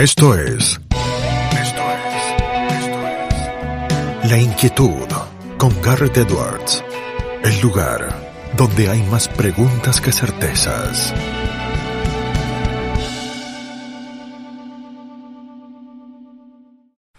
Esto es. Esto es. Esto es. La inquietud con Garrett Edwards. El lugar donde hay más preguntas que certezas.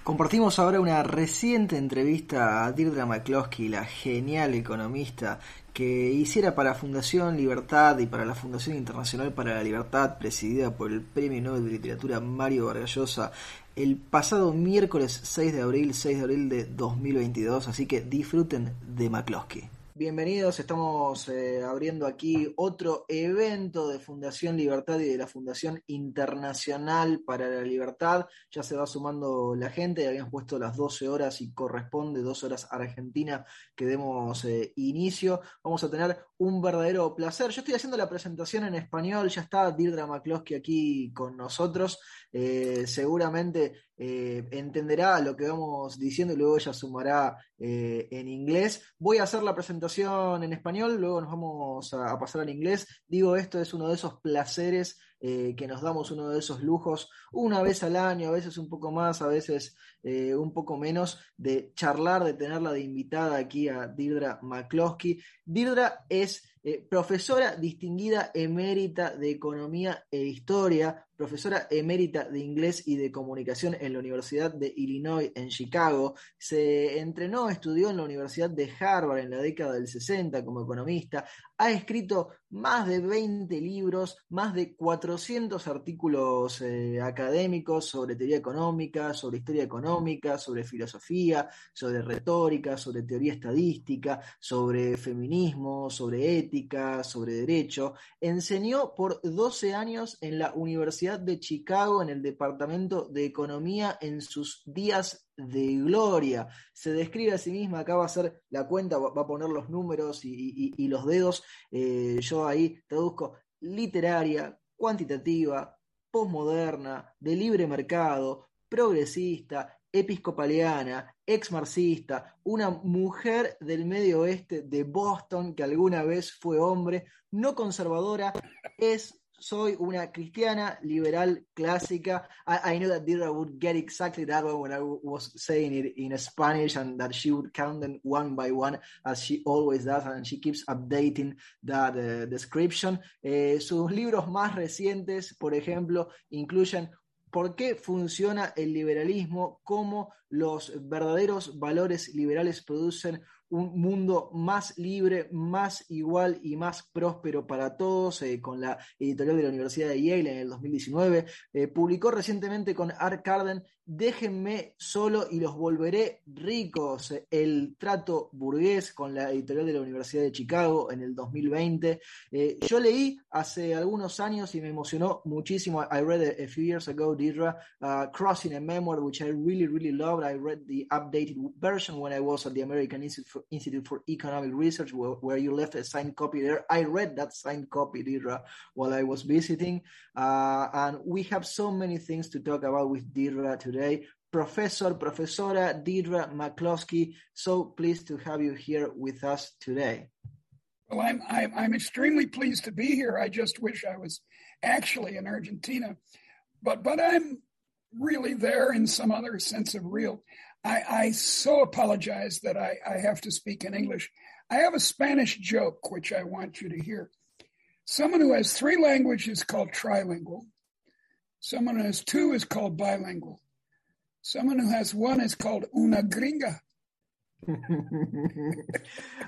Compartimos ahora una reciente entrevista a Deirdre McCloskey, la genial economista que hiciera para Fundación Libertad y para la Fundación Internacional para la Libertad, presidida por el Premio Nobel de Literatura Mario Vargallosa, el pasado miércoles 6 de abril, 6 de abril de 2022, así que disfruten de McCloskey. Bienvenidos, estamos eh, abriendo aquí otro evento de Fundación Libertad y de la Fundación Internacional para la Libertad. Ya se va sumando la gente, habíamos puesto las 12 horas y corresponde 2 horas Argentina que demos eh, inicio. Vamos a tener un verdadero placer. Yo estoy haciendo la presentación en español, ya está Dirdra McCloskey aquí con nosotros. Eh, seguramente eh, entenderá lo que vamos diciendo y luego ella sumará eh, en inglés. Voy a hacer la presentación en español, luego nos vamos a, a pasar al inglés. Digo, esto es uno de esos placeres eh, que nos damos uno de esos lujos una vez al año, a veces un poco más, a veces eh, un poco menos, de charlar, de tenerla de invitada aquí a Dirdra McCloskey. Dirdra es eh, profesora distinguida emérita de Economía e Historia, profesora emérita de Inglés y de Comunicación en la Universidad de Illinois en Chicago. Se entrenó, estudió en la Universidad de Harvard en la década del 60 como economista. Ha escrito más de 20 libros, más de 400 artículos eh, académicos sobre teoría económica, sobre historia económica, sobre filosofía, sobre retórica, sobre teoría estadística, sobre feminismo, sobre ética, sobre derecho. Enseñó por 12 años en la Universidad de Chicago en el Departamento de Economía en sus días de gloria. Se describe a sí misma, acá va a hacer la cuenta, va a poner los números y los dedos. Eh, yo ahí traduzco literaria, cuantitativa, posmoderna, de libre mercado, progresista, episcopaliana, ex marxista, una mujer del medio oeste de Boston que alguna vez fue hombre, no conservadora, es soy una cristiana liberal clásica. I, I know that Dira would get exactly that one when I was saying it in Spanish and that she would count them one by one as she always does and she keeps updating that uh, description. Eh, sus libros más recientes, por ejemplo, incluyen por qué funciona el liberalismo, cómo los verdaderos valores liberales producen un mundo más libre, más igual y más próspero para todos, eh, con la editorial de la Universidad de Yale en el 2019. Eh, publicó recientemente con Art Carden Déjenme solo y los volveré ricos. El trato burgués con la editorial de la Universidad de Chicago en el 2020. Eh, yo leí hace algunos años y me emocionó muchísimo. I read a, a few years ago, Deirdre, uh, Crossing a Memoir, which I really, really loved. I read the updated version when I was at the American Institute for, Institute for Economic Research, where, where, you left a signed copy there. I read that signed copy, Deirdre, while I was visiting. Uh, and we have so many things to talk about with Deirdre today. Professor, Professora Deirdre McCloskey, so pleased to have you here with us today. Well, I'm, I'm, I'm extremely pleased to be here. I just wish I was actually in Argentina, but but I'm really there in some other sense of real. I, I so apologize that I, I have to speak in English. I have a Spanish joke which I want you to hear. Someone who has three languages is called trilingual. Someone who has two is called bilingual. Someone who has one is called una gringa.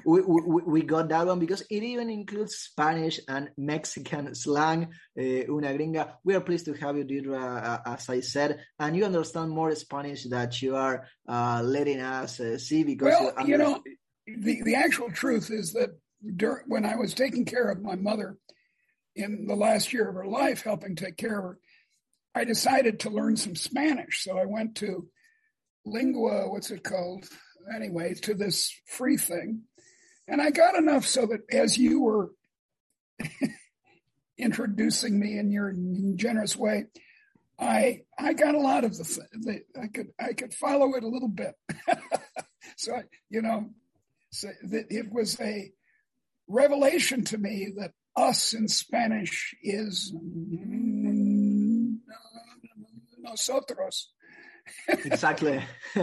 we, we, we, got that one because it even includes Spanish and Mexican slang. Uh, una gringa. We are pleased to have you, Deirdre, uh, as I said, and you understand more Spanish that you are uh, letting us uh, see because well, you know the the actual truth is that during, when I was taking care of my mother in the last year of her life, helping take care of her, I decided to learn some Spanish. So I went to Lingua, what's it called? Anyway, to this free thing. And I got enough so that as you were introducing me in your generous way, I I got a lot of the, the I could I could follow it a little bit. so I, you know, so it was a revelation to me that us in Spanish is nosotros. exactly.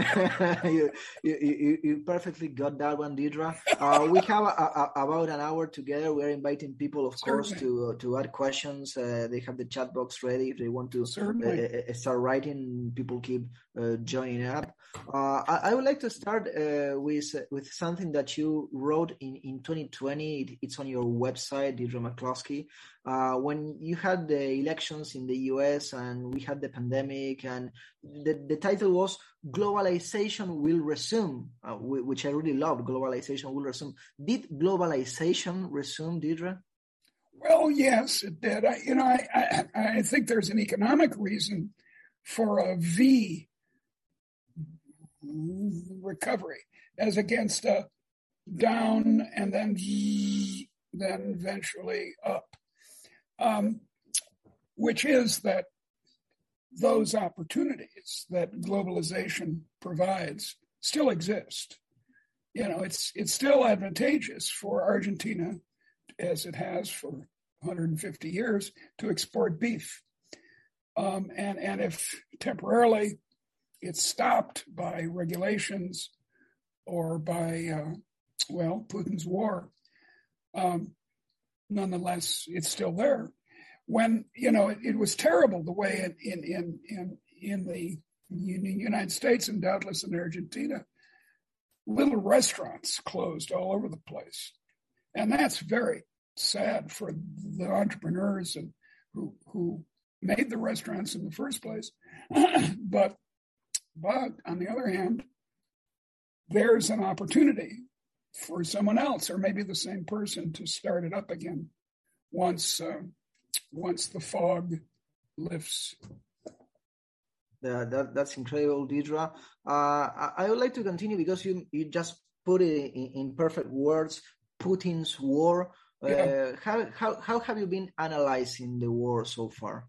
you, you, you, perfectly got that one, Deirdre. Uh, we have a, a, about an hour together. We're inviting people, of Certainly. course, to to add questions. Uh, they have the chat box ready if they want to uh, uh start writing. People keep uh, joining up. Uh, I, I, would like to start with with something that you wrote in, in 2020. It, it's on your website, Deirdre McCloskey. when you had the elections in the U.S. and we had the pandemic and the the title was Globalization Will Resume, uh, which I really loved. Globalization Will Resume. Did globalization resume, Deirdre? Well, yes, it did. I, you know, I, I, I think there's an economic reason for a V recovery as against a down and then then eventually up, um, which is that those opportunities that globalization provides still exist. You know, it's it's still advantageous for Argentina, as it has for 150 years, to export beef. Um, and and if temporarily it's stopped by regulations or by uh, well Putin's war, um, nonetheless it's still there. When you know it, it was terrible the way in in in in, in the United States and doubtless in Argentina, little restaurants closed all over the place, and that's very sad for the entrepreneurs and who who made the restaurants in the first place. but but on the other hand, there's an opportunity for someone else or maybe the same person to start it up again once uh, once the fog lifts. Yeah, that, that's incredible, Deirdre. Uh, I, I, would like to continue because you, you just put it in, in perfect words, Putin's war. Uh, yeah. how, how, how have you been analyzing the war so far?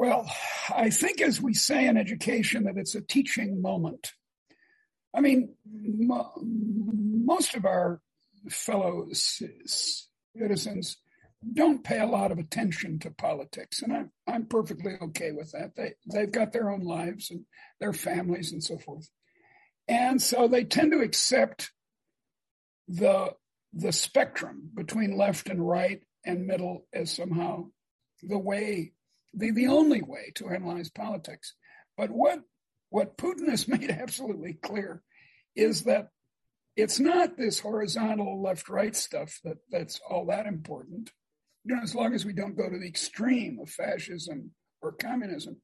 Well, I think, as we say in education, that it's a teaching moment. I mean, mo- most of our fellow citizens don't pay a lot of attention to politics, and I'm I'm perfectly okay with that. They they've got their own lives and their families and so forth, and so they tend to accept the the spectrum between left and right and middle as somehow the way the, the only way to analyze politics. But what what Putin has made absolutely clear is that it's not this horizontal left right stuff that that's all that important you know, as long as we don't go to the extreme of fascism or communism.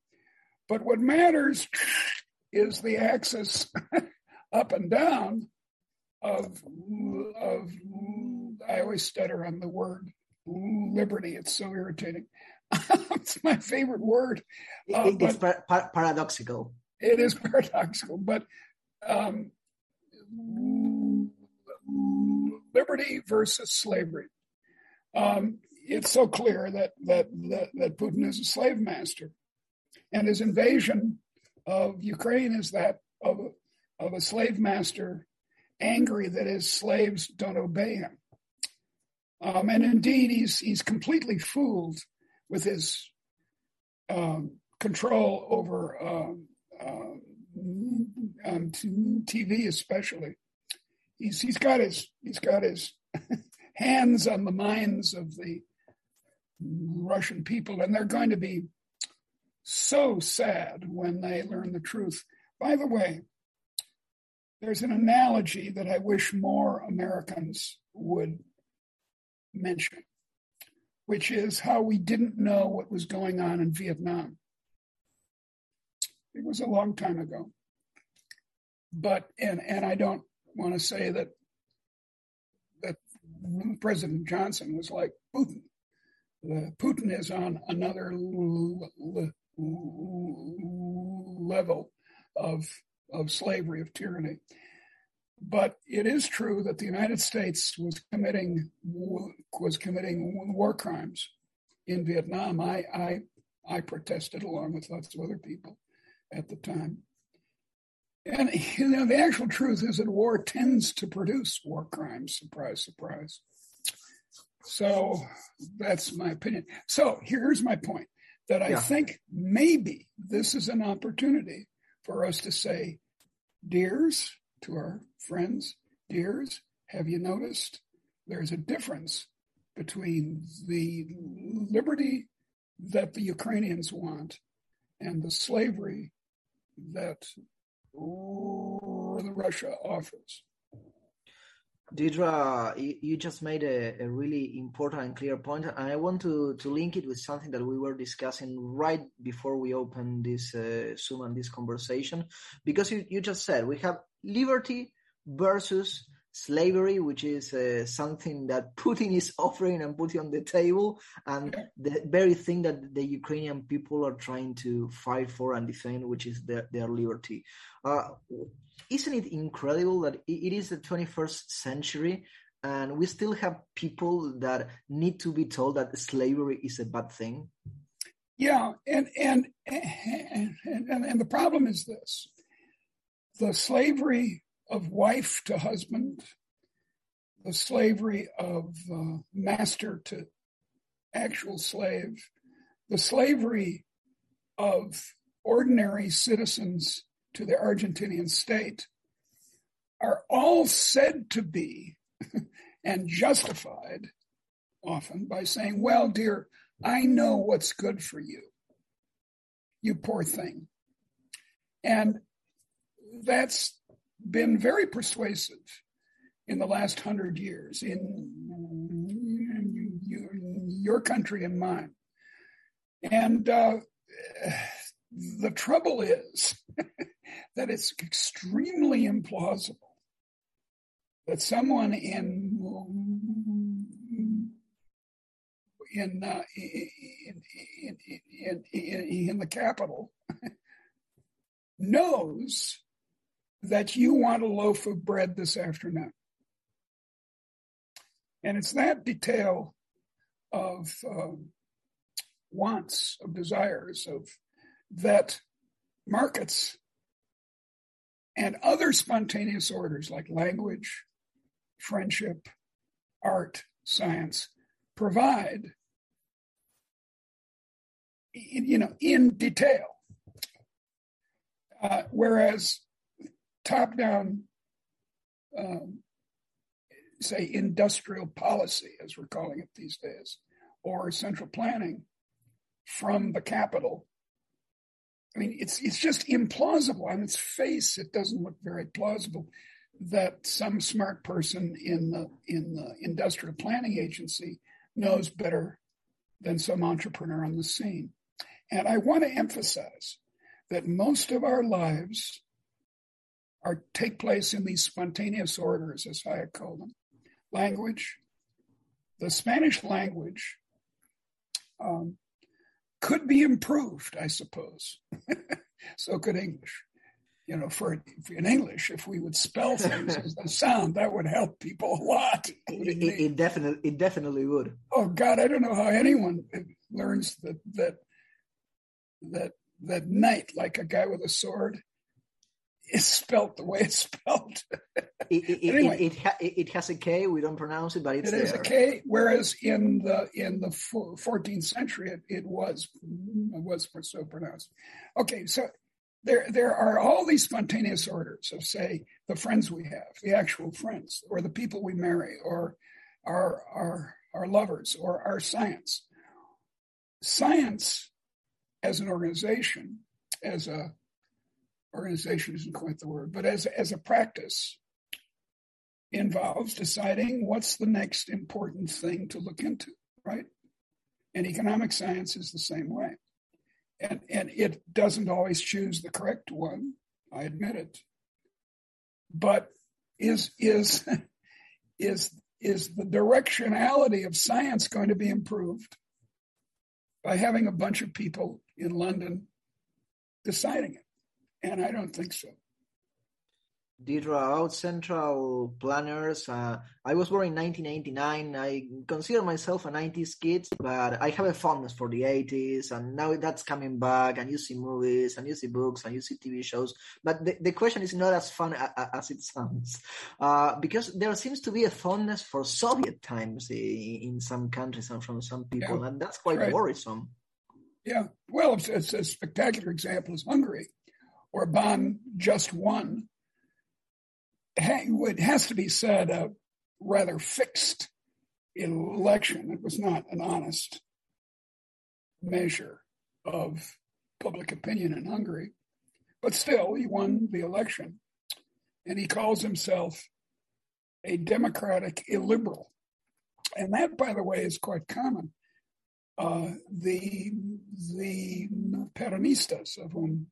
But what matters is the axis up and down of of I always stutter on the word liberty. It's so irritating. it's my favorite word. Uh, it's par- par- paradoxical. It is paradoxical, but um, liberty versus slavery. Um, it's so clear that, that, that, that Putin is a slave master. And his invasion of Ukraine is that of, of a slave master angry that his slaves don't obey him. Um, and indeed, he's, he's completely fooled with his um, control over um, uh, um, TV, especially. He's, he's got his, he's got his hands on the minds of the Russian people, and they're going to be so sad when they learn the truth. By the way, there's an analogy that I wish more Americans would mention, which is how we didn't know what was going on in Vietnam. It was a long time ago. But and and I don't want to say that that President Johnson was like Putin. Putin is on another level of of slavery of tyranny. But it is true that the United States was committing was committing war crimes in Vietnam. I I I protested along with lots of other people at the time. And you know, the actual truth is that war tends to produce war crimes. Surprise, surprise. So that's my opinion. So here's my point. that I Yeah. think maybe this is an opportunity for us to say, dears, to our friends, dears, have you noticed there's a difference between the liberty that the Ukrainians want and the slavery that Russia offers? Deirdre, you, just made a, a really important and clear point, and I want to, to link it with something that we were discussing right before we opened this uh, Zoom and this conversation. Because you, you just said we have liberty versus slavery, which is uh, something that Putin is offering and putting on the table, and the very thing that the Ukrainian people are trying to fight for and defend, which is their, their liberty. Uh, isn't it incredible that it is the 21st century and we still have people that need to be told that slavery is a bad thing? Yeah, and and and and, and the problem is this: the slavery of wife to husband, the slavery of uh, master to actual slave, the slavery of ordinary citizens to the Argentinian state are all said to be and justified often by saying, well, dear, I know what's good for you. You poor thing. And that's been very persuasive in the last hundred years in your country and mine. And uh, the trouble is that it's extremely implausible that someone in in, uh, in, in, in, in the capital knows that you want a loaf of bread this afternoon. And it's that detail of um, wants, of desires, of that markets and other spontaneous orders like language, friendship, art, science provide, you know, in detail. Uh, whereas top-down, um, say, industrial policy, as we're calling it these days, or central planning from the capital I mean, it's it's just implausible on its face. It doesn't look very plausible that some smart person in the in the industrial planning agency knows better than some entrepreneur on the scene. And I want to emphasize that most of our lives are take place in these spontaneous orders, as I call them. Language, the Spanish language um, could be improved, I suppose. so could English. You know, for, in English, if we would spell things as they sound, that would help people a lot. It, it, it, definitely, it definitely would. Oh God, I don't know how anyone learns that that that that knight, like a guy with a sword, is spelt the way it's spelled. it, it, anyway, it, it, ha- it, has a K. We don't pronounce it, but it's it is a K. Whereas in the in the 14th century, it, it was it was so pronounced. Okay, so there there are all these spontaneous orders of say the friends we have, the actual friends, or the people we marry, or our our our lovers, or our science. Science, as an organization, as a organization isn't quite the word, but as, as a practice involves deciding what's the next important thing to look into, right? And economic science is the same way. And, and it doesn't always choose the correct one, I admit it. But is, is, is, is the directionality of science going to be improved by having a bunch of people in London deciding it? And I don't think so. About central planners, uh, I was born in 1989. I consider myself a 90s kid, but I have a fondness for the 80s, and now that's coming back, and you see movies, and you see books, and you see TV shows. But the, the question is not as fun a, as it sounds, uh, because there seems to be a fondness for Soviet times in, in some countries and from some people, Yeah, and that's quite right. worrisome. Yeah. Well, it's, it's a spectacular example is Hungary, where Orbán just won. It has to be said, a rather fixed election. It was not an honest measure of public opinion in Hungary. But still, he won the election. And he calls himself a democratic illiberal. And that, by the way, is quite common. Uh, the the Peronistas, of whom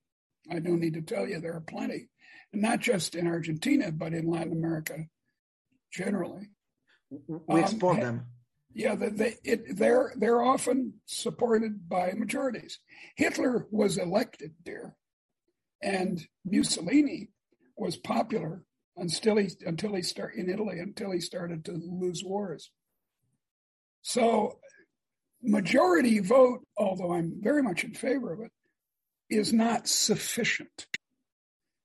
I don't need to tell you, there are plenty, and not just in Argentina, but in Latin America generally. We export um, them. Yeah, they, it, they're they're often supported by majorities. Hitler was elected there, and Mussolini was popular until he until he start in Italy until he started to lose wars. So, majority vote, although I'm very much in favor of it, is not sufficient.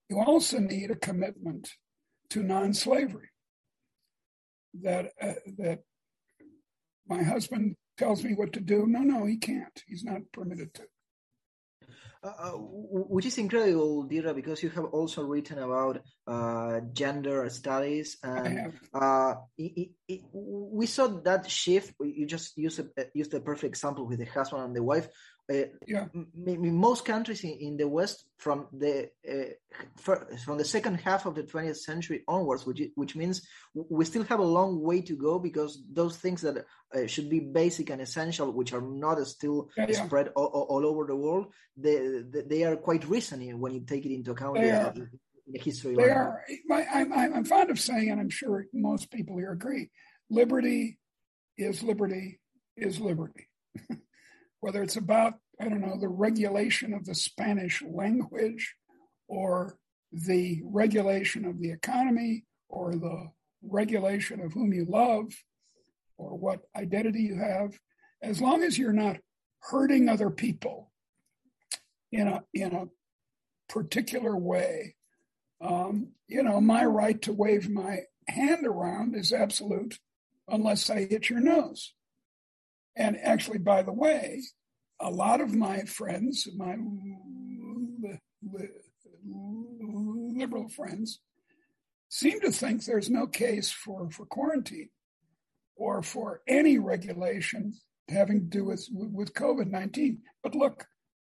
You also need a commitment to non-slavery. That uh, that my husband tells me what to do. No, no, he can't. He's not permitted to. Uh, uh which is incredible, Deirdre, because you have also written about uh, gender studies, and uh, it, it, we saw that shift. You just used a, used a perfect example with the husband and the wife, yeah. in most countries in, in, the West, from the uh, from the second half of the 20th century onwards, which which means we still have a long way to go because those things that uh, should be basic and essential, which are not still yeah, yeah. spread all, all, over the world, they, they are quite recent when you take it into account the, the, history. They are. I'm, I'm fond of saying, and I'm sure most people here agree, liberty is liberty is liberty. whether it's about, I don't know, the regulation of the Spanish language or the regulation of the economy or the regulation of whom you love or what identity you have, as long as you're not hurting other people in a, in a particular way, um, you know, my right to wave my hand around is absolute unless I hit your nose. And actually, by the way, a lot of my friends, my liberal friends, seem to think there's no case for, for quarantine or for any regulation having to do with, with COVID 19. But look,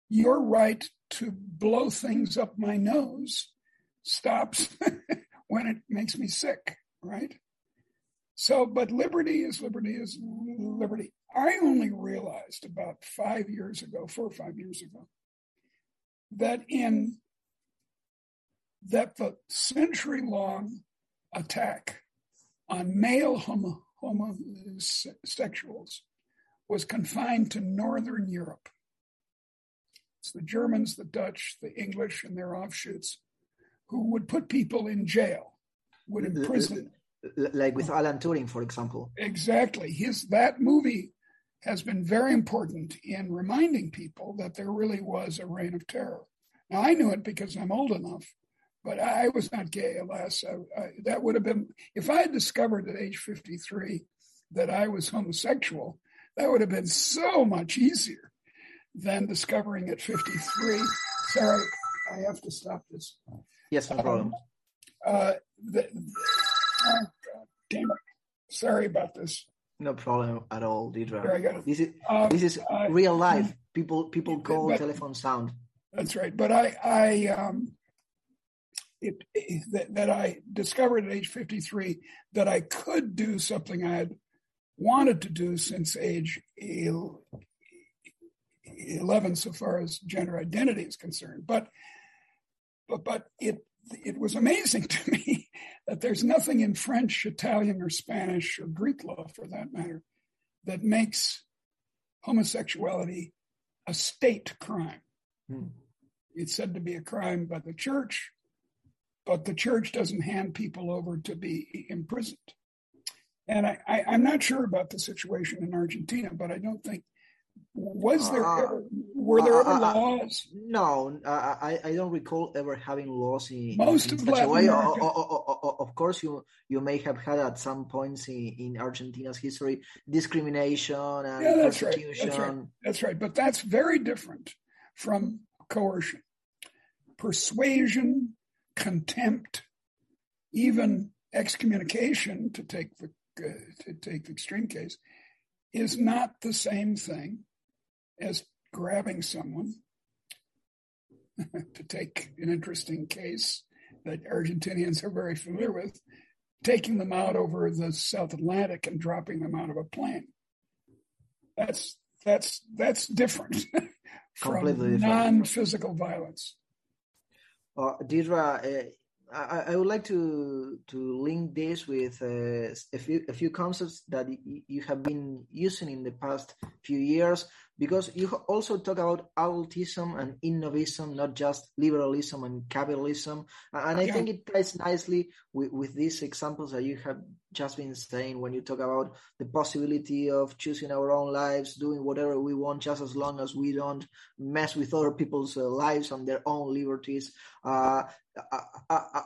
your right to blow things up my nose stops when it makes me sick, right? So, but liberty is liberty is liberty. I only realized about five years ago, four or five years ago, that in that the century long attack on male homo, homosexuals was confined to Northern Europe. It's the Germans, the Dutch, the English, and their offshoots who would put people in jail, would imprison. Like with Alan Turing, for example. Exactly. His that movie has been very important in reminding people that there really was a reign of terror. Now, I knew it because I'm old enough, but I was not gay, alas. I, I, that would have been, if I had discovered at age 53 that I was homosexual, that would have been so much easier than discovering at 53. Sorry, I have to stop this. Yes, no problem. Um, uh, the, oh, God damn it. Sorry about this. No problem at all, Deirdre. This is um, this is real life. People people call but, telephone sound. That's right. But I I um it, it, that, that I discovered at age 53 that I could do something I had wanted to do since age 11 so far as gender identity is concerned. But but but it it was amazing to me that there's nothing in French, Italian, or Spanish, or Greek law for that matter, that makes homosexuality a state crime. Hmm. It's said to be a crime by the church, but the church doesn't hand people over to be imprisoned. And I, am not sure about the situation in Argentina, but I don't think was there uh, ever were there uh, ever uh, uh laws? No, I I don't recall ever having laws in most in of Latin America. Of, of, course, you you may have had at some points in, in Argentina's history discrimination and yeah, that's persecution. Right. That's right. That's right. But that's very different from coercion. Persuasion, contempt, even excommunication, to take the uh, to take the extreme case, is not the same thing as grabbing someone. to take an interesting case that Argentinians are very familiar with, taking them out over the South Atlantic and dropping them out of a plane. That's that's that's different from non-physical violence. Uh, Deirdre, uh, I, I, would like to to link this with uh, a few a few concepts that you have been using in the past few years because you also talk about adultism and innovism, not just liberalism and capitalism. And I yeah. think it ties nicely with, with these examples that you have just been saying when you talk about the possibility of choosing our own lives, doing whatever we want, just as long as we don't mess with other people's uh, lives and their own liberties. Uh,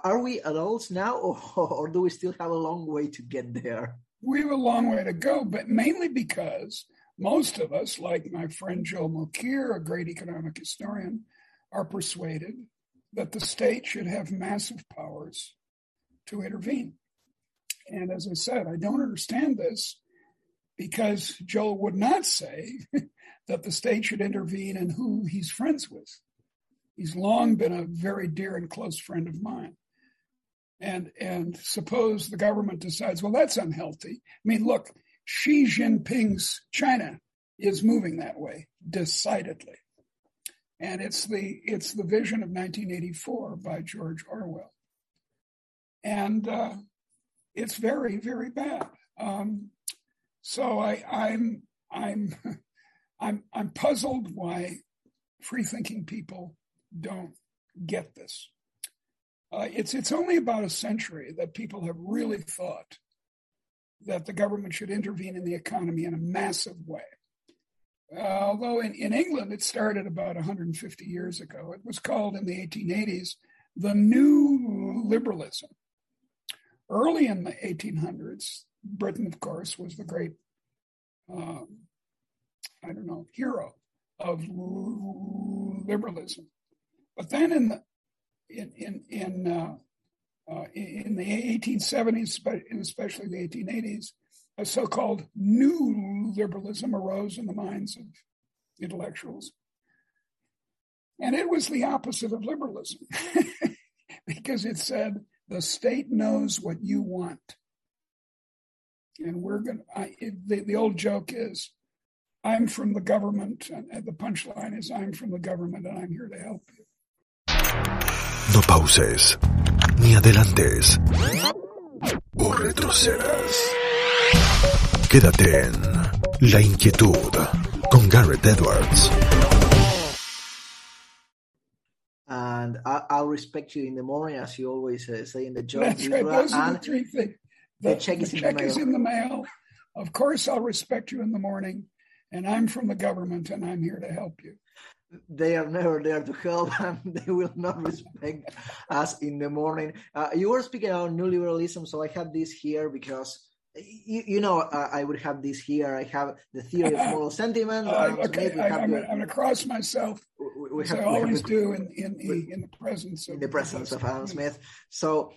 are we adults now, or, or do we still have a long way to get there? We have a long way to go, but mainly because most of us, like my friend Joe Mokyr, a great economic historian, are persuaded that the state should have massive powers to intervene. And as I said, I don't understand this because Joe would not say that the state should intervene in who he's friends with. He's long been a very dear and close friend of mine. And, and suppose the government decides, well, that's unhealthy. I mean, look, Xi Jinping's China is moving that way decidedly. And it's the it's the vision of 1984 by George Orwell, and uh, it's very very bad. Um, so I, I'm I'm I'm I'm puzzled why free thinking people don't get this. Uh, it's it's only about a century that people have really thought that the government should intervene in the economy in a massive way. Uh, although in, in England it started about 150 years ago, it was called in the 1880s the New Liberalism. Early in the 1800s, Britain, of course, was the great, um, I don't know, hero of liberalism. But then in the in in in uh, uh, in the 1870s, and especially the 1880s, a so-called new liberalism arose in the minds of intellectuals. And it was the opposite of liberalism because it said the state knows what you want. And we're going to, the, old joke is, I'm from the government. And the punchline is, I'm from the government and I'm here to help you. No pauses, ni adelantes, o retrocedas. Quédate en La Inquietud con Garret Edwards. And I, will respect you in the morning, as you always uh, say in the job. That's right. Those are the three things. The, the check, the is, check in is in the mail. Of course, I'll respect you in the morning. And I'm from the government, and I'm here to help you they are never there to help and they will not respect us in the morning. Uh, you were speaking about new liberalism, so I have this here because you, you know, uh, I would have this here. I have the theory of moral sentiment. Uh, okay, I, am going to cross myself, we, we have, I always do in, in, in, the presence of the presence of Adam Smith. So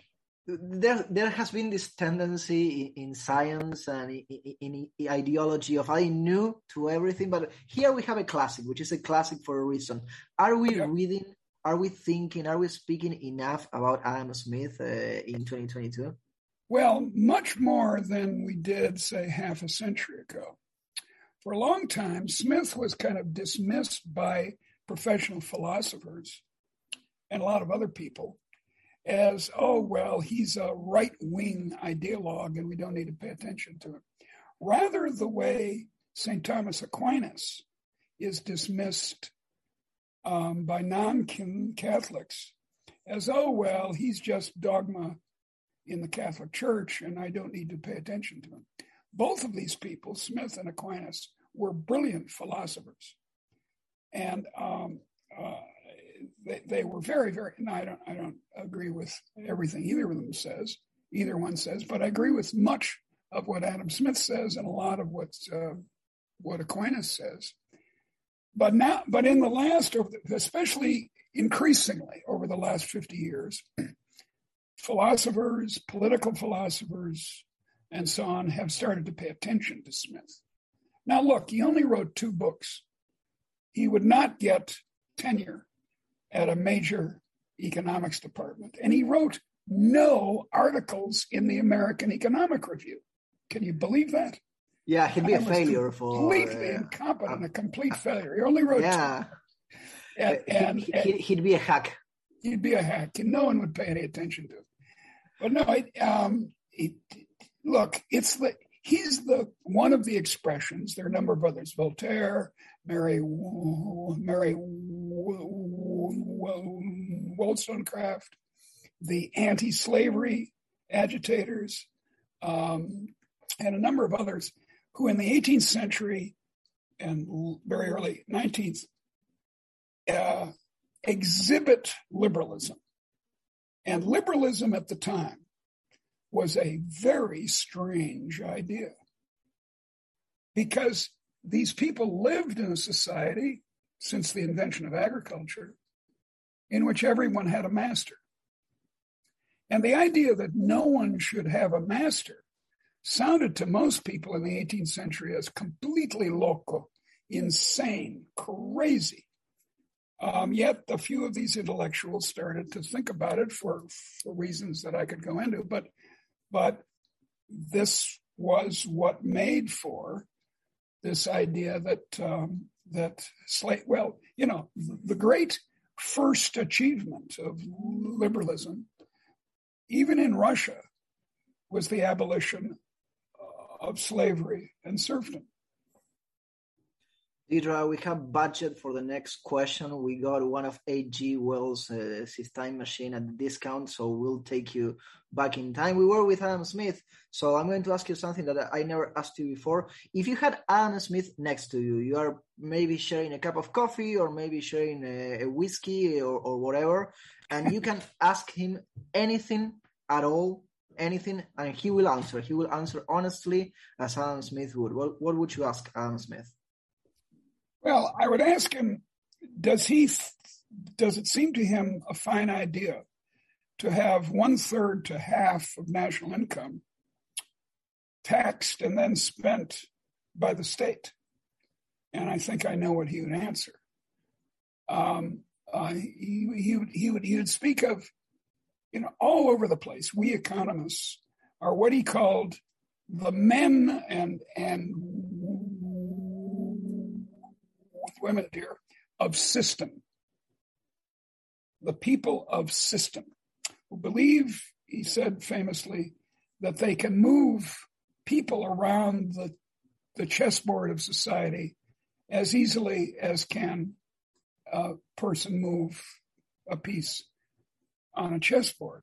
there there has been this tendency in, in science and in, in, ideology of I knew to everything, but here we have a classic, which is a classic for a reason. Are we yeah. reading? Are we thinking? Are we speaking enough about Adam Smith uh, in 2022? Well, much more than we did, say, half a century ago. For a long time, Smith was kind of dismissed by professional philosophers and a lot of other people as, oh, well, he's a right wing ideologue and we don't need to pay attention to him. Rather, the way St. Thomas Aquinas is dismissed um, by non Catholics as, oh, well, he's just dogma in the Catholic Church, and I don't need to pay attention to them. Both of these people, Smith and Aquinas, were brilliant philosophers, and um, uh, they, they, were very, very. And I don't, I don't agree with everything either of them says, either one says, but I agree with much of what Adam Smith says and a lot of what uh, what Aquinas says. But now, but in the last, especially increasingly over the last 50 years, philosophers, political philosophers, and so on have started to pay attention to Smith. Now, look, he only wrote two books. He would not get tenure at a major economics department, and he wrote no articles in the American Economic Review. Can you believe that? Yeah, he'd be a failure for completely uh, incompetent, uh, a complete failure. He only wrote yeah. two. And, and, he, would he'd be a hack. He'd be a hack, and no one would pay any attention to. It. But no, um, it, look, it's the he's the one of the expressions. There are a number of others: Voltaire, Mary, Mary Wollstonecraft, the anti-slavery agitators, um, and a number of others who, in the 18th century and very early 19th, uh, exhibit liberalism. And liberalism at the time was a very strange idea because these people lived in a society since the invention of agriculture in which everyone had a master. And the idea that no one should have a master sounded to most people in the 18th century as completely loco, insane, crazy. Um, yet a few of these intellectuals started to think about it for, for reasons that I could go into, but but this was what made for this idea that um, that slate. Well, you know, the great first achievement of liberalism, even in Russia, was the abolition of slavery and serfdom. Deirdre, we have budget for the next question. We got one of H.G. Wells' uh, his time machine at the discount, so we'll take you back in time. We were with Adam Smith, so I'm going to ask you something that I never asked you before. If you had Adam Smith next to you, you are maybe sharing a cup of coffee or maybe sharing a, a whiskey or, or whatever, and you can ask him anything at all anything and he will answer. He will answer honestly as Adam Smith would. What, what would you ask Adam Smith? Well, I would ask him, does he, does it seem to him a fine idea to have one third to half of national income taxed and then spent by the state? And I think I know what he would answer. Um, uh, he, he, would, he, would, he would speak of you know, all over the place. We economists are what he called the men and and women dear of system. The people of system who believe, he said famously, that they can move people around the, the chessboard of society as easily as can a person move a piece on a chessboard.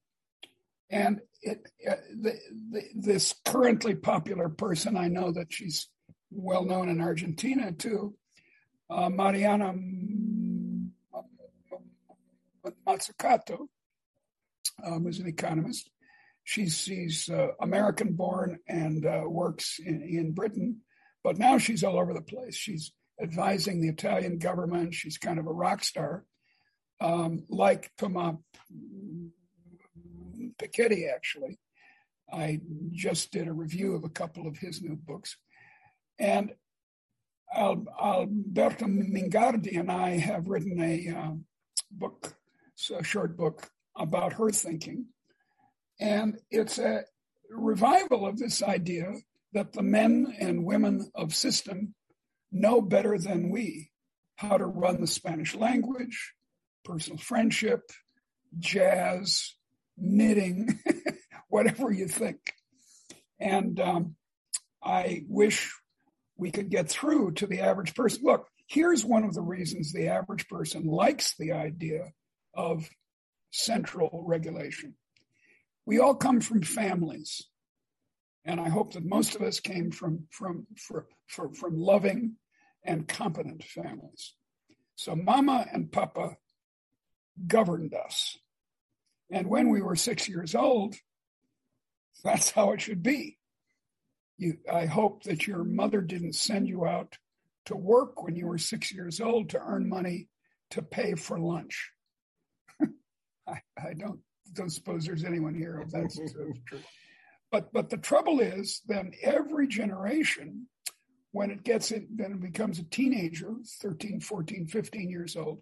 And it, uh, the, the, this currently popular person, I know that she's well known in Argentina too, uh, Mariana Mazzucato, um, who's an economist. She's, she's uh, American born and uh, works in, in Britain, but now she's all over the place. She's advising the Italian government. She's kind of a rock star um, like Thomas Piketty, actually. I just did a review of a couple of his new books. And Alberto Mingardi and I have written a uh, book, a short book about her thinking. And it's a revival of this idea that the men and women of system know better than we how to run the Spanish language, personal friendship, jazz, knitting, whatever you think. And um, I wish we could get through to the average person. Look, here's one of the reasons the average person likes the idea of central regulation. We all come from families. And I hope that most of us came from, from, from, from, loving and competent families. So mama and papa governed us. And when we were six years old, That's how it should be. You, I hope that your mother didn't send you out to work when you were six years old to earn money to pay for lunch. I, I, don't don't suppose there's anyone here if that's true. But but the trouble is, then every generation, when it gets in, then it becomes a teenager, 13, 14, 15 years old,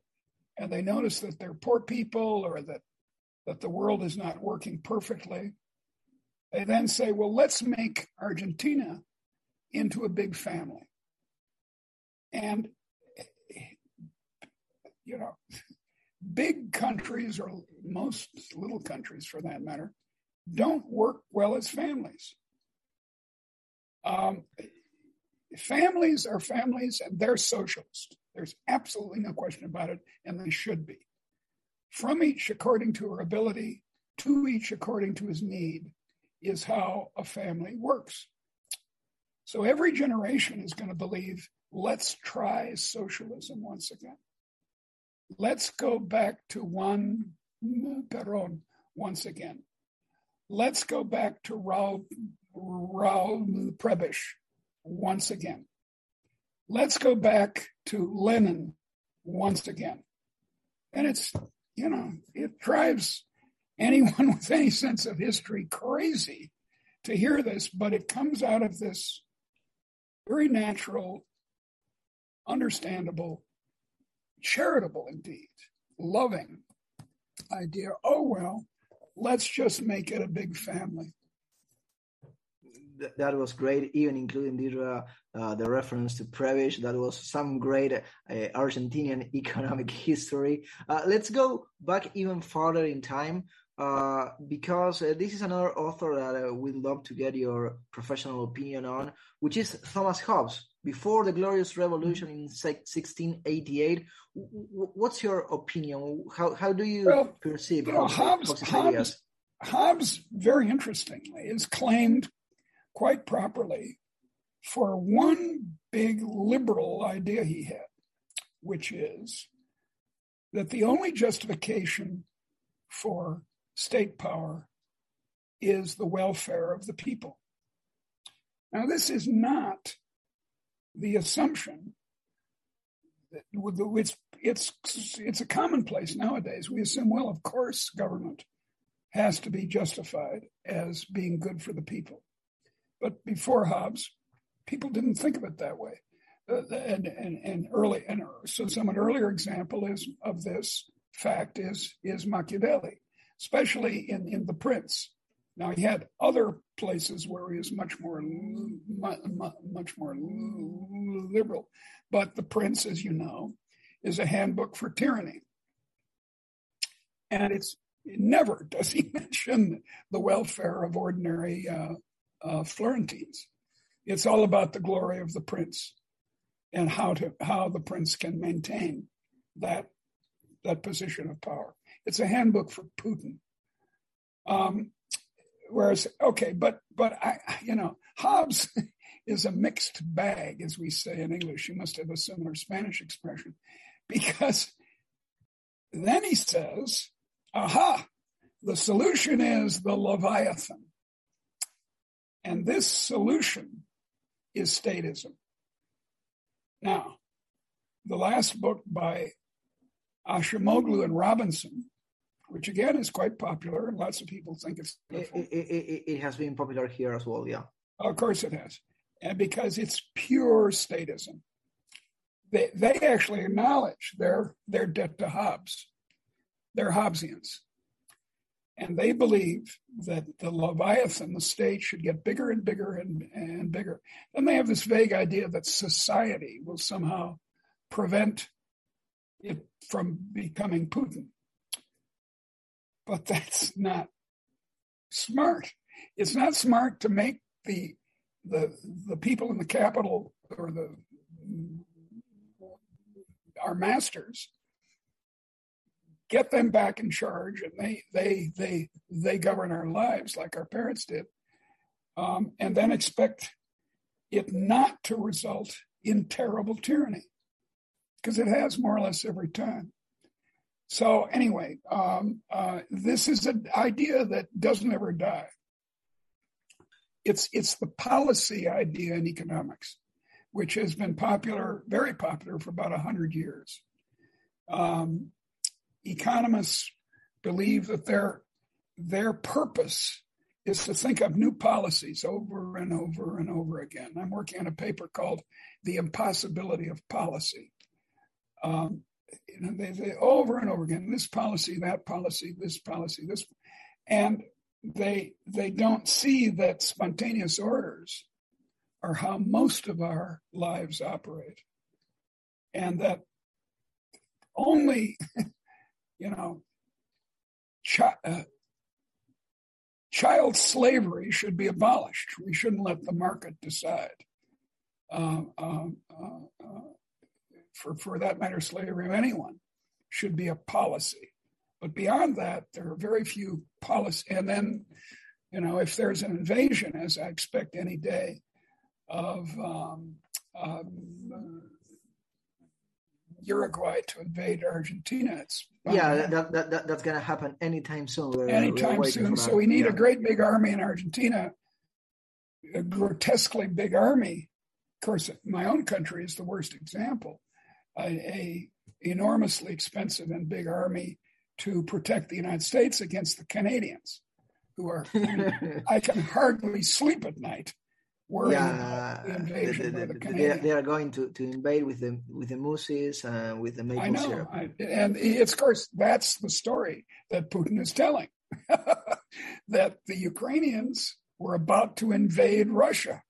and they notice that they're poor people or that that the world is not working perfectly, they then say, well, let's make Argentina into a big family. And, you know, big countries, or most little countries for that matter, don't work well as families. Um, families are families and they're socialist. There's absolutely no question about it, and they should be. From each according to her ability, to each according to his need, is how a family works. So every generation is going to believe, let's try socialism once again. Let's go back to Juan Perón once again. Let's go back to Raul, Raul Prebisch once again. Let's go back to Lenin once again. And it's, you know, it drives anyone with any sense of history crazy to hear this, but it comes out of this very natural, understandable, charitable indeed, loving idea. Oh, well, let's just make it a big family that was great, even including the, uh, the reference to Prebisch. That was some great uh, Argentinian economic history. Uh, let's go back even farther in time uh, because uh, this is another author that uh, we'd love to get your professional opinion on, which is Thomas Hobbes. Before the Glorious Revolution in 1688, what's your opinion? How how do you well, perceive you know, Hobbes? Hobbes, Hobbes, Hobbes, very interestingly, is claimed quite properly for one big liberal idea he had, which is that the only justification for state power is the welfare of the people. Now, this is not the assumption that it's, it's, it's a commonplace nowadays. We assume, well, of course, government has to be justified as being good for the people. But before Hobbes, people didn't think of it that way. Uh, and, and, and early, and so some an earlier example is of this fact is is Machiavelli especially in, in The Prince. Now, he had other places where he was much more, much more liberal. But The Prince, as you know, is a handbook for tyranny. And it's never does he mention the welfare of ordinary uh, uh, Florentines. It's all about the glory of the prince and how to how the prince can maintain that that position of power. It's a handbook for Putin. Um, whereas, okay, but but I, you know, Hobbes is a mixed bag, as we say in English. You must have a similar Spanish expression, because then he says, "Aha, the solution is the Leviathan," and this solution is statism. Now, the last book by Acemoglu and Robinson, which again is quite popular, and lots of people think it's. It, it, it, it, has been popular here as well, yeah. Of course, it has, and because it's pure statism. They they actually acknowledge their their debt to Hobbes. They're Hobbesians, and they believe that the Leviathan, the state, should get bigger and bigger and and bigger. Then they have this vague idea that society will somehow prevent it from becoming Putin. But that's not smart. It's not smart to make the the the people in the capital or the our masters get them back in charge and they they they they govern our lives like our parents did um, and then expect it not to result in terrible tyranny because it has more or less every time. So anyway, um, uh, this is an idea that doesn't ever die. it's it's the policy idea in economics, which has been popular, very popular for about hundred years. Um, economists believe that their their purpose is to think of new policies over and over and over again. I'm working on a paper called "The Impossibility of Policy." Um, you know, they, they over and over again this policy, that policy, this policy, this, and they they don't see that spontaneous orders are how most of our lives operate, and that only, you know, chi- uh, child slavery should be abolished. We shouldn't let the market decide. Uh, uh for, for that matter, slavery of anyone should be a policy. But beyond that, there are very few policy. And then, you know, if there's an invasion, as I expect any day, of um, um, Uruguay to invade Argentina, it's yeah, that, that, that, that's going to happen anytime soon. We're, anytime we're soon. So we need yeah. a great big army in Argentina, a grotesquely big army. Of course, my own country is the worst example. A, a enormously expensive and big army to protect the United States against the Canadians, who are, I, can hardly sleep at night worrying yeah, about the invasion the, the, the, the Canadians. They are going to, to invade with the with the mousses and uh, with the maple I know, syrup. I, and it's of course that's the story that Putin is telling, that the Ukrainians were about to invade Russia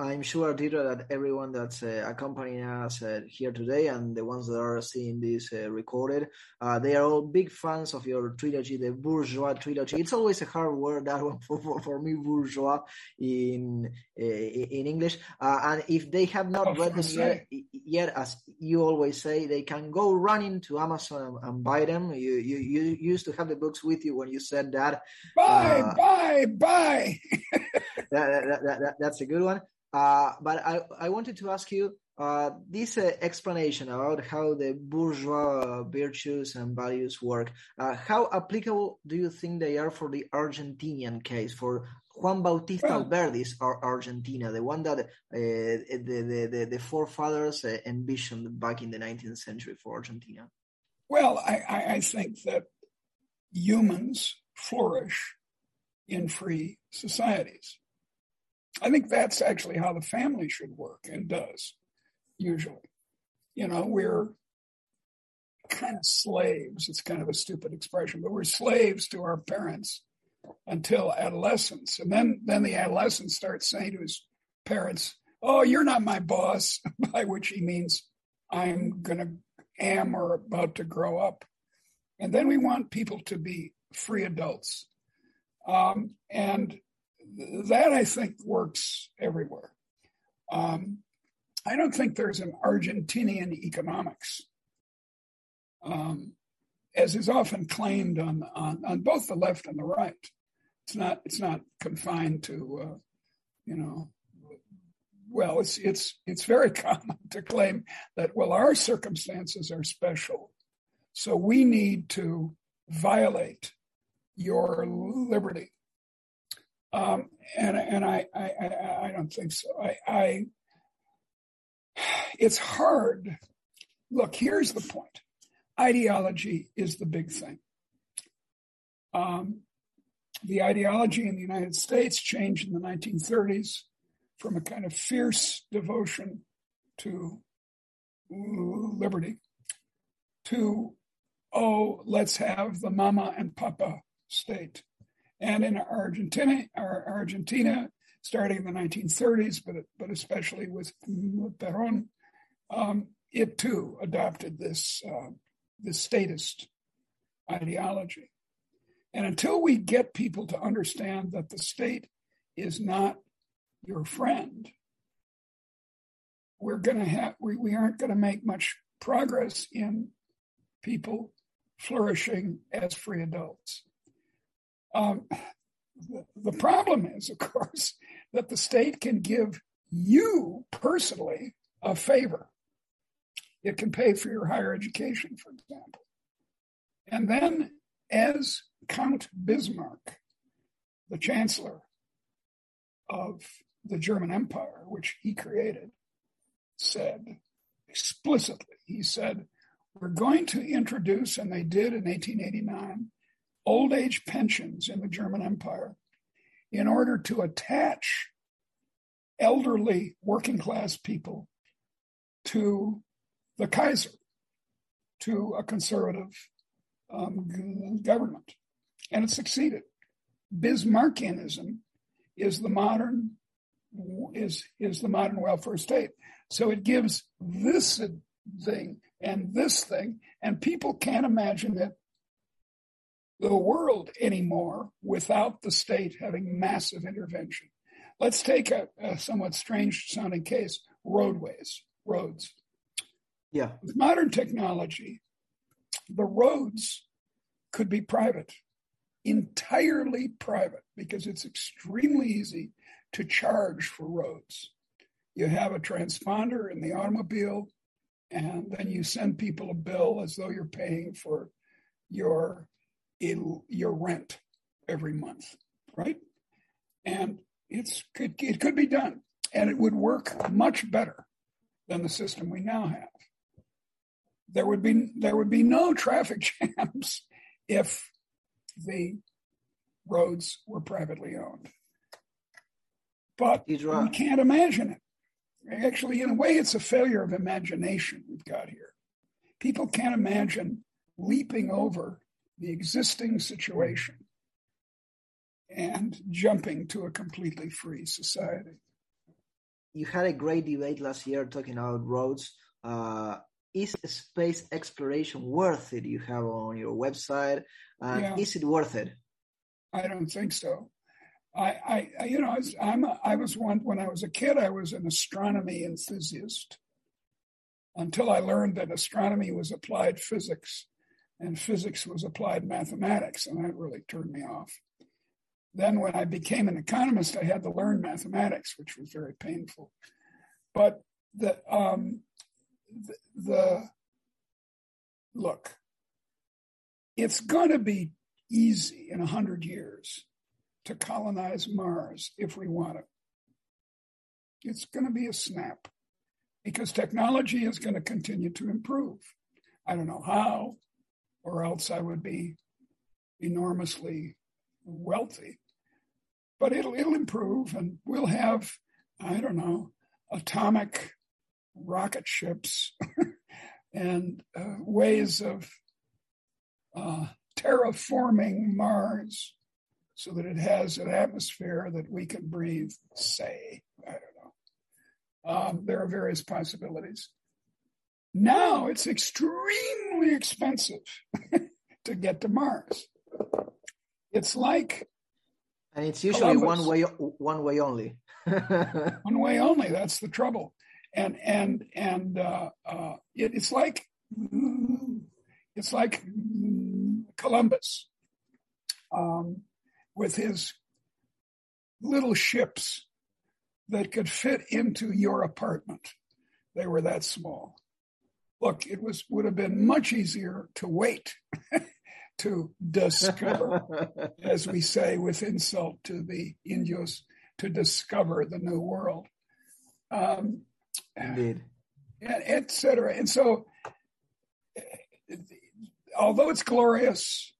I'm sure, Tito, that everyone that's uh, accompanying us uh, here today and the ones that are seeing this uh, recorded, uh, they are all big fans of your trilogy, the Bourgeois trilogy. It's always a hard word, that one, for, for, for me, bourgeois in uh, in English. Uh, and if they have not read them yet, yet, as you always say, they can go running to Amazon and, and, buy them. You, you, you used to have the books with you when you said that. Buy, buy, buy. that, that, that, that's a good one. Uh, but I, I wanted to ask you uh, this uh, explanation about how the bourgeois virtues and values work. Uh, how applicable do you think they are for the Argentinian case, for Juan Bautista well, Alberdi's Argentina, the one that uh, the, the, the, forefathers uh, envisioned back in the 19th century for Argentina? Well, I, I think that humans flourish in free societies. I think that's actually how the family should work and does usually. You know, we're kind of slaves. It's kind of a stupid expression, but we're slaves to our parents until adolescence. And then, then the adolescent starts saying to his parents, Oh, you're not my boss, by which he means I'm going to am or about to grow up. And then we want people to be free adults. Um, and that I think works everywhere. Um, I don't think there's an Argentinian economics, um, as is often claimed on, on, on both the left and the right. It's not it's not confined to uh, you know. Well, it's it's it's very common to claim that well our circumstances are special, so we need to violate your liberty um, and and I, I I don't think so. I, I it's hard. Look, here's the point. Ideology is the big thing. Um, the ideology in the United States changed in the 1930s from a kind of fierce devotion to liberty to, oh, let's have the mama and papa state. And in Argentina, Argentina, starting in the 1930s, but but especially with, Perón, um, it too adopted this uh, this statist ideology. And until we get people to understand that the state is not your friend, we're going to have we, we aren't going to make much progress in people flourishing as free adults. Um, the problem is, of course, that the state can give you personally a favor. It can pay for your higher education, for example. And then, as Count Bismarck the chancellor of the German Empire, which he created, said explicitly, he said, we're going to introduce, and they did in 1889, old age pensions in the German Empire in order to attach elderly working class people to the Kaiser, to a conservative um, government. And it succeeded. Bismarckianism is the modern is is the modern welfare state. So it gives this thing and this thing, and people can't imagine it the world anymore without the state having massive intervention. Let's take a, a somewhat strange sounding case roadways, roads. Yeah. With modern technology, the roads could be private, entirely private, because it's extremely easy to charge for roads. You have a transponder in the automobile, and then you send people a bill as though you're paying for your in your rent every month, right? And it's could it could be done, and it would work much better than the system we now have. There would be there would be no traffic jams if the roads were privately owned. But we can't imagine it. Actually, in a way, it's a failure of imagination we've got here. People can't imagine leaping over the existing situation and jumping to a completely free society. You had a great debate last year talking about roads. Uh, is space exploration worth it? You have on your website. Uh, yeah. Is it worth it? I don't think so. I, I, you know, I am a, I was one when I was a kid. I was an astronomy enthusiast until I learned that astronomy was applied physics, and physics was applied mathematics, and that really turned me off. Then, when I became an economist, I had to learn mathematics, which was very painful. But the um, the, the look, it's going to be easy in a hundred years to colonize Mars if we want it. It's going to be a snap because technology is going to continue to improve. I don't know how, or else I would be enormously wealthy. But it'll it'll improve, and we'll have I don't know atomic rocket ships and uh, ways of uh, terraforming Mars so that it has an atmosphere that we can breathe, say. I don't know. Um, there are various possibilities. Now it's extremely expensive to get to Mars. It's like, and it's usually Columbus. one way, one way only. one way only. That's the trouble. And and and uh, uh, it, it's like it's like Columbus. Um, with his little ships that could fit into your apartment. They were that small. Look, it was would have been much easier to wait to discover, as we say with insult to the Indios, to discover the new world. Um, Indeed. Et cetera. And so, although it's glorious,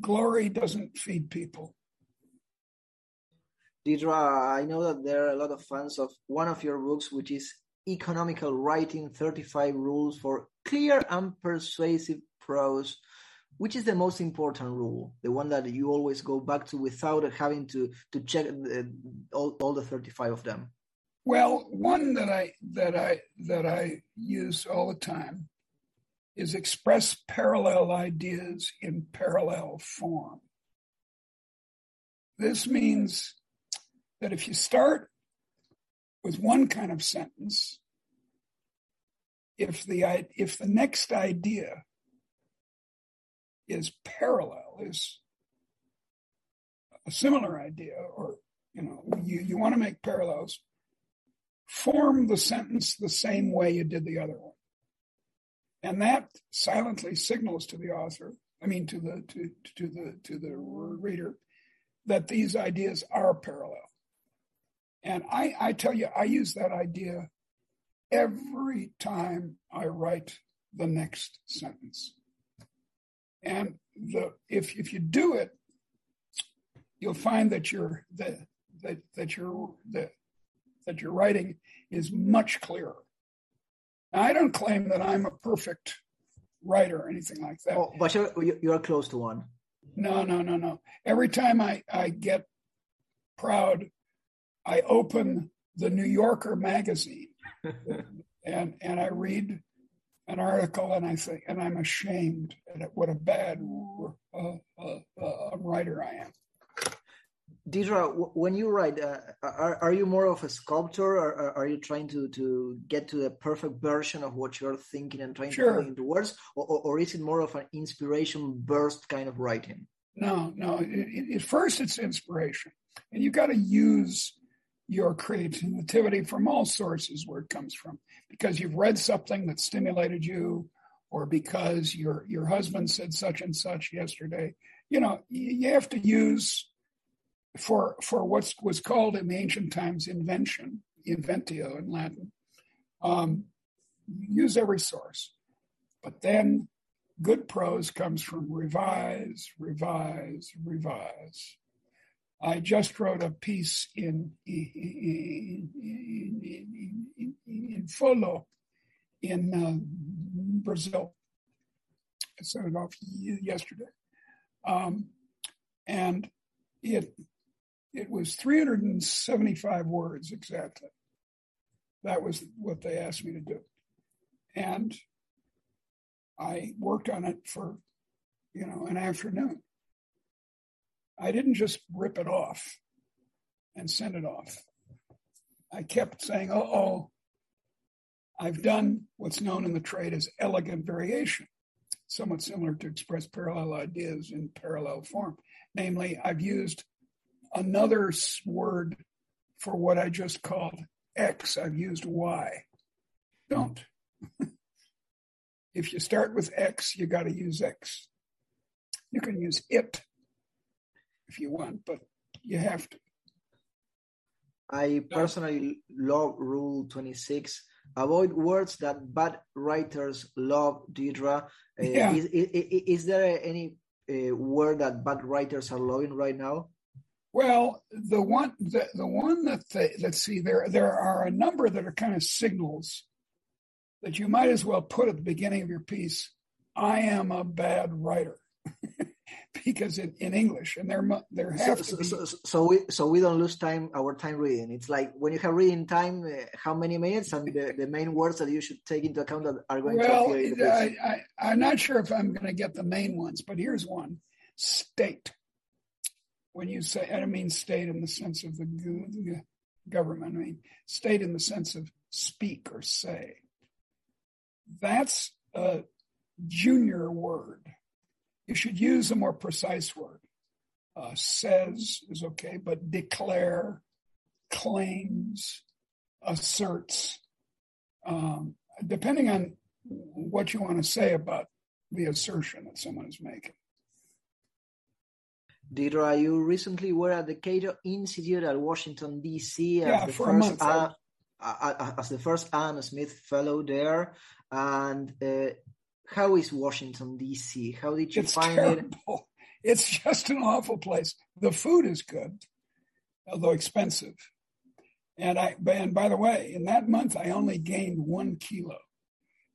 glory doesn't feed people. Deirdre, I know that there are a lot of fans of one of your books, which is Economical Writing 35 Rules for Clear and Persuasive Prose. Which is the most important rule? The one that you always go back to without having to, to check the, all, all the 35 of them? Well, one that I that I that I use all the time is express parallel ideas in parallel form. This means that if you start with one kind of sentence, if the if the next idea is parallel, is a similar idea, or you know, you, you want to make parallels, form the sentence the same way you did the other one. And that silently signals to the author, I mean to the to, to the to the reader, that these ideas are parallel. And I, I tell you, I use that idea every time I write the next sentence. And the, if, if you do it, you'll find that your that that that your that that your writing is much clearer. Now, I don't claim that I'm a perfect writer or anything like that. Oh, but you're you're close to one. No, no, no, no. Every time I I get proud, I open the New Yorker magazine and and I read an article and I think and I'm ashamed at what a bad uh, uh, uh, writer I am. Deirdre, when you write, uh, are, are you more of a sculptor or are you trying to, to get to the perfect version of what you're thinking and trying sure. to put into words? Or, or, is it more of an inspiration burst kind of writing? No, no. At first, it's inspiration. And you've got to use your creativity from all sources where it comes from because you've read something that stimulated you or because your your husband said such and such yesterday you know you have to use for for what was called in the ancient times invention, inventio in Latin. Um, use every source, but then good prose comes from revise, revise, revise. I just wrote a piece in in, in, in, in Folha in uh, Brazil. I sent it off yesterday, um, and it it was 375 words exactly. That was what they asked me to do. And I worked on it for, you know, an afternoon. I didn't just rip it off and send it off. I kept saying, oh, oh, I've done what's known in the trade as elegant variation, somewhat similar to express parallel ideas in parallel form. Namely, I've used another word for what I just called X. I've used Y. Don't. if you start with X, you got to use X. You can use it if you want, but you have to. I personally love Rule 26. Avoid words that bad writers love, Deirdre. Uh, yeah. is, is, is, there any uh, word that bad writers are loving right now? Well, the one the, the one that they, let's see there there are a number that are kind of signals that you might as well put at the beginning of your piece. I am a bad writer. Because in, in English and there have so, to be so, so, we so we don't lose time our time reading. It's like when you have reading time, uh, how many minutes and the, the main words that you should take into account that are going well, to appear. I, I, I'm not sure if I'm going to get the main ones, but here's one: state when you say, I don't mean state in the sense of the, the government, I mean state in the sense of speak or say. That's a junior word. You should use a more precise word. Uh, says is okay, but declare, claims, asserts, um, depending on what you want to say about the assertion that someone is making. Deirdre, you recently were at the Cato Institute at Washington, D.C. as yeah, the for first, a month. Uh, as the first Anne Smith Fellow there. And uh, how is Washington, D.C.? How did you it's find terrible. it? It's just an awful place. The food is good, although expensive. And I, and by the way, in that month, I only gained one kilo.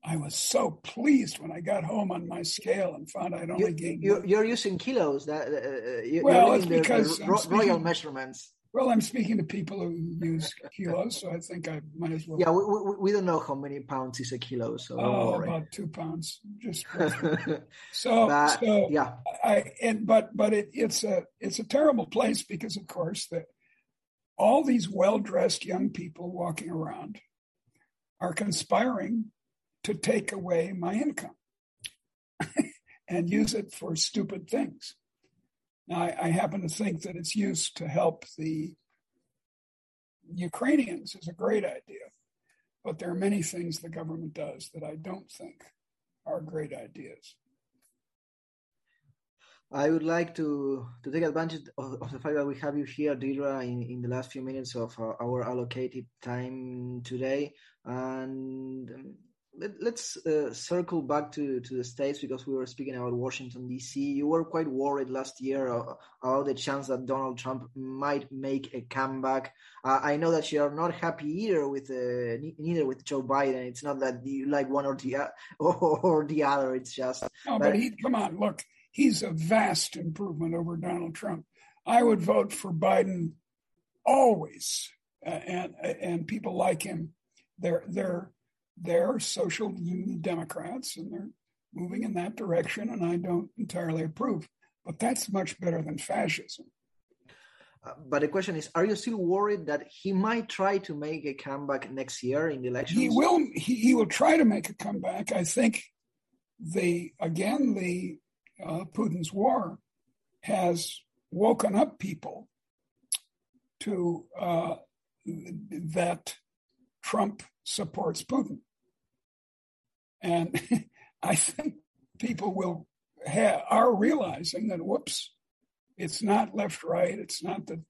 I was so pleased when I got home on my scale and found I'd only you, gained. You're, you're, using kilos. That uh, you're well, it's because the, the speaking, royal measurements. Well, I'm speaking to people who use kilos, so I think I might as well. Yeah, we, we, we don't know how many pounds is a kilo, so oh, about two pounds, just so. But, so yeah, I and but but it, it's a it's a terrible place because, of course, that all these well dressed young people walking around are conspiring to take away my income and use it for stupid things. Now, I, I, happen to think that it's used to help the Ukrainians is a great idea, but there are many things the government does that I don't think are great ideas. I would like to, to take advantage of, of the fact that we have you here, Deirdre, in, in the last few minutes of uh, our allocated time today. And um, let, us uh, circle back to, to the States because we were speaking about Washington, D.C. You were quite worried last year about the chance that Donald Trump might make a comeback. Uh, I know that you are not happy either with uh, neither with Joe Biden. It's not that you like one or the, or, or the other. It's just. No, but he, come on, look, he's a vast improvement over Donald Trump. I would vote for Biden always, uh, and and people like him. They're they're they're social democrats and they're moving in that direction, and I don't entirely approve. But that's much better than fascism. Uh, but the question is, are you still worried that he might try to make a comeback next year in the elections? He will. He, he will try to make a comeback. I think the again the uh, Putin's war has woken up people to uh, that Trump supports Putin. And I think people will ha- are realizing that whoops, it's not left right. It's not that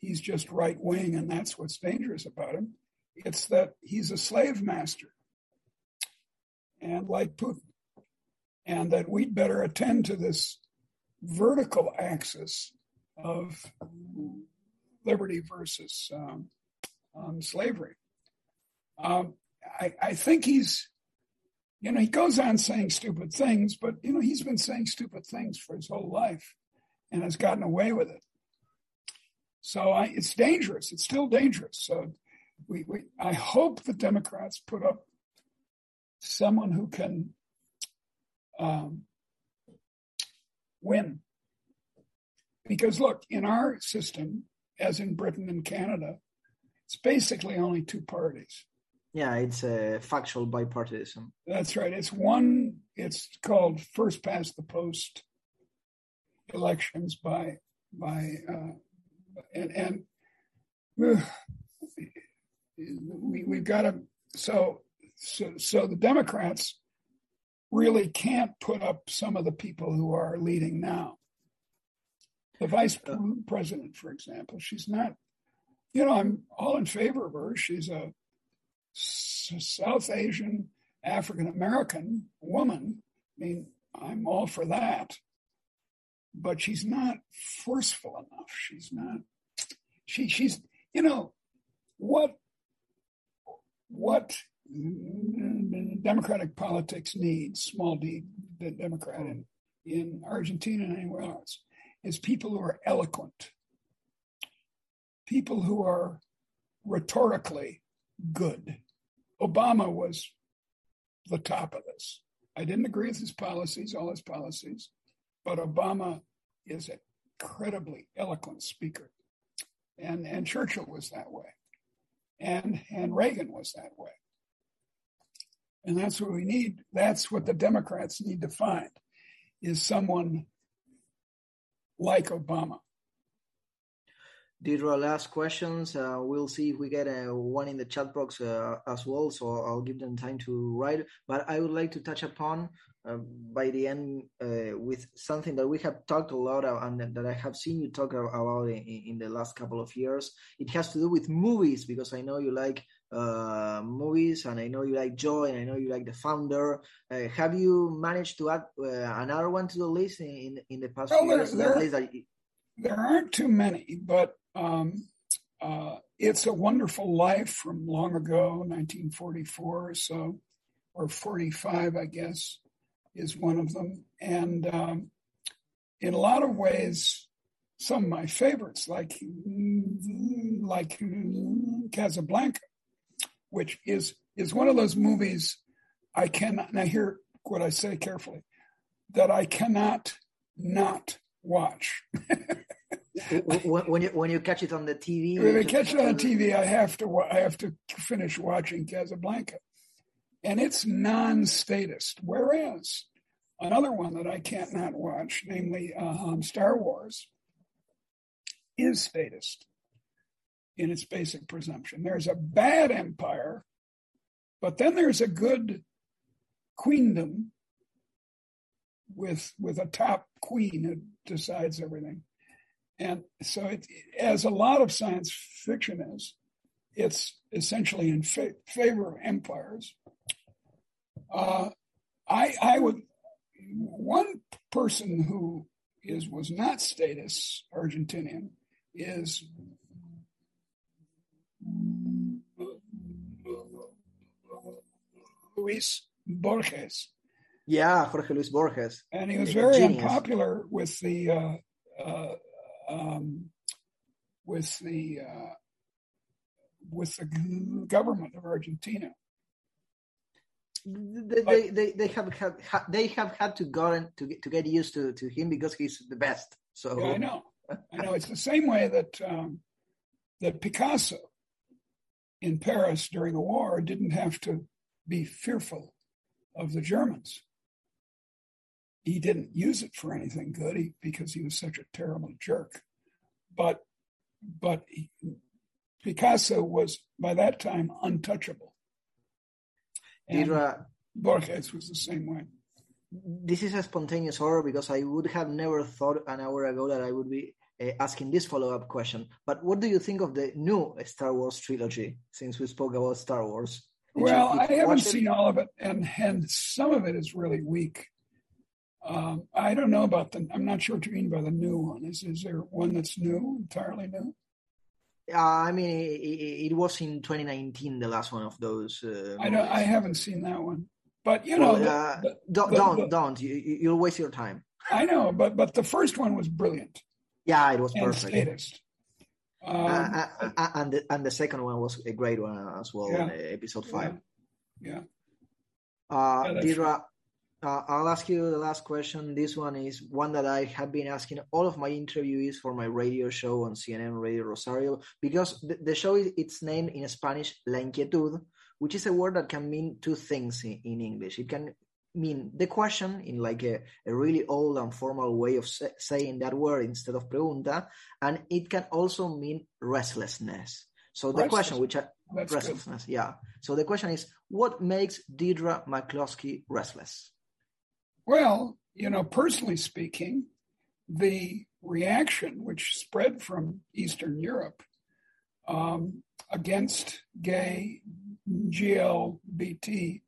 he's just right wing, and that's what's dangerous about him. It's that he's a slave master, and like Putin, and that we'd better attend to this vertical axis of liberty versus um, um, slavery. Um, I, I think he's you know, he goes on saying stupid things, but, you know, he's been saying stupid things for his whole life and has gotten away with it. So I, it's dangerous. It's still dangerous. So we, we, I hope the Democrats put up someone who can um, win. Because look, in our system, as in Britain and Canada, it's basically only two parties. Yeah, it's a factual bipartisan. That's right. It's one. It's called first past the post elections by by uh, and and uh, we we've got to so so so the Democrats really can't put up some of the people who are leading now. The vice uh. president, for example, she's not. You know, I'm all in favor of her. She's a South Asian African American woman. I mean, I'm all for that. But she's not forceful enough. She's not. She she's you know what what democratic politics needs small d democrat in, in argentina and anywhere else is people who are eloquent people who are rhetorically good Obama was the top of this. I didn't agree with his policies, all his policies, but Obama is an incredibly eloquent speaker. And, and Churchill was that way. And, and Reagan was that way. And that's what we need. That's what the Democrats need to find is someone like Obama. Deirdre, last questions. Uh, we'll see if we get uh, one in the chat box uh, as well, so I'll give them time to write. But I would like to touch upon uh, by the end uh, with something that we have talked a lot of, and that I have seen you talk about in, in, the last couple of years. It has to do with movies because I know you like uh, movies, and I know you like Joy, and I know you like The Founder. have you managed to add another one to the list in in, the past well, years? There, there, there aren't too many, but um, uh, it's a Wonderful Life from long ago, 1944 or so, or 45, I guess, is one of them. And um, in a lot of ways, some of my favorites, like like Casablanca, which is is one of those movies I cannot. Now, hear what I say carefully: that I cannot not watch. when you when you catch it on the TV, when I catch it on TV, I have to I have to finish watching Casablanca, and it's non-statist. Whereas another one that I can't not watch, namely uh, um, Star Wars, is statist in its basic presumption. There's a bad empire, but then there's a good queendom with with a top queen who decides everything. And so, it, as a lot of science fiction is, it's essentially in fa- favor of empires. Uh, I, I would one person who is was not statist Argentinian is Luis Borges. Yeah, Jorge Luis Borges. And he was very unpopular with the uh, uh, um, with the uh, with the government of Argentina. They, they, they, they have had they have had to go to get to get used to, to him because he's the best. So yeah, I know, I know. It's the same way that um, that Picasso in Paris during the war didn't have to be fearful of the Germans. He didn't use it for anything good he, because he was such a terrible jerk. But but he, Picasso was by that time untouchable. And Didra, Borges was the same way. This is a spontaneous order because I would have never thought an hour ago that I would be uh, asking this follow-up question. But what do you think of the new Star Wars trilogy? Since we spoke about Star Wars. Did well, I haven't seen all of it, and and some of it is really weak. Um, I don't know about the. I'm not sure what you mean by the new one. Is is there one that's new, entirely new? Uh, I mean, it, it, was in 2019, the last one of those. Uh, I don't. I haven't seen that one, but you know, well, uh, the, don't, the, don't, the, don't. You, you'll waste your time. I know, but but the first one was brilliant. Yeah, it was perfect. Statist. Um, uh, uh, uh, and the, and the second one was a great one as well. Yeah, episode five. Yeah. yeah. Uh, yeah Dira, uh, I'll ask you the last question. This one is one that I have been asking all of my interviewees for my radio show on CNN Radio Rosario because the, the show is its name in Spanish, La Inquietud, which is a word that can mean two things in, in English. It can mean the question in like a, a really old and formal way of say, saying that word instead of pregunta, and it can also mean restlessness. So the question, which I, restlessness, good. yeah. So the question is, what makes Deirdre McCloskey restless? Well, you know, personally speaking, the reaction which spread from Eastern Europe um, against gay GLBTQ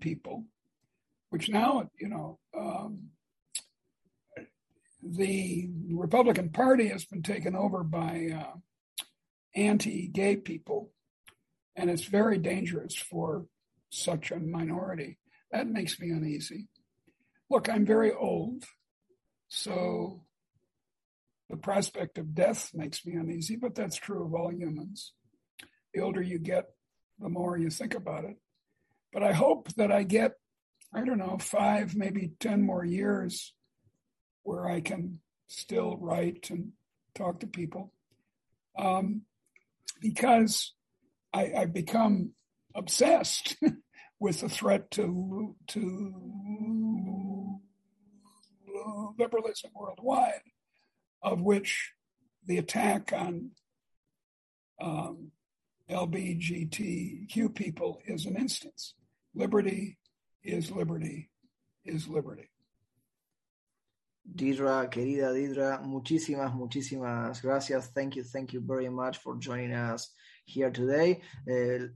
people, which now, you know, um, the Republican Party has been taken over by uh, anti gay people, and it's very dangerous for such a minority. That makes me uneasy. Look, I'm very old, so the prospect of death makes me uneasy, but that's true of all humans. The older you get, the more you think about it. But I hope that I get, I don't know, five, maybe 10 more years where I can still write and talk to people. Um, because I, I've become obsessed with the threat to to liberalism worldwide, of which the attack on um, LBGTQ people is an instance. Liberty is liberty is liberty. Didra, querida Didra, muchísimas, muchísimas gracias. Thank you, thank you very much for joining us here today. Uh,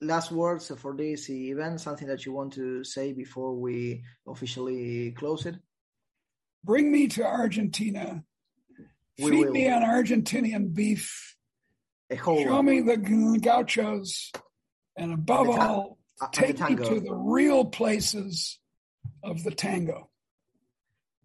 last words for this event, something that you want to say before we officially close it? Bring me to Argentina. We Feed will. me on Argentinian beef. Show me the gauchos. And above all, uh, take me to the real places of the tango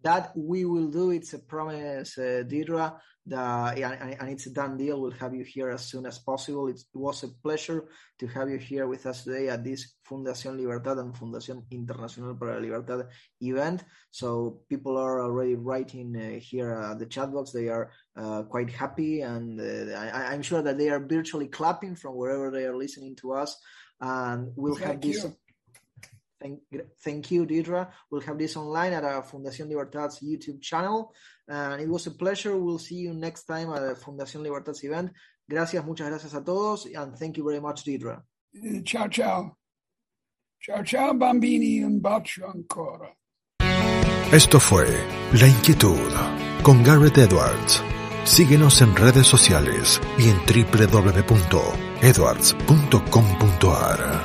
that we will do. It's a promise, uh, Didra, the, and, and, it's a done deal. We'll have you here as soon as possible. It was a pleasure to have you here with us today at this Fundación Libertad and Fundación Internacional para la Libertad event. So people are already writing uh, here at the chat box. They are uh, quite happy, and uh, I, am sure that they are virtually clapping from wherever they are listening to us. And we'll Thank have this. You Thank, thank you, Deidre. We'll have this online at our Fundación Libertad's YouTube channel. And it was a pleasure. We'll see you next time at the Fundación Libertad's event. Gracias, muchas gracias a todos. And thank you very much, Deidre. Ciao, ciao. Ciao, ciao, bambini. Un bacio ancora. Esto fue La Inquietud con Garrett Edwards. Síguenos en redes sociales y en www.edwards.com.ar.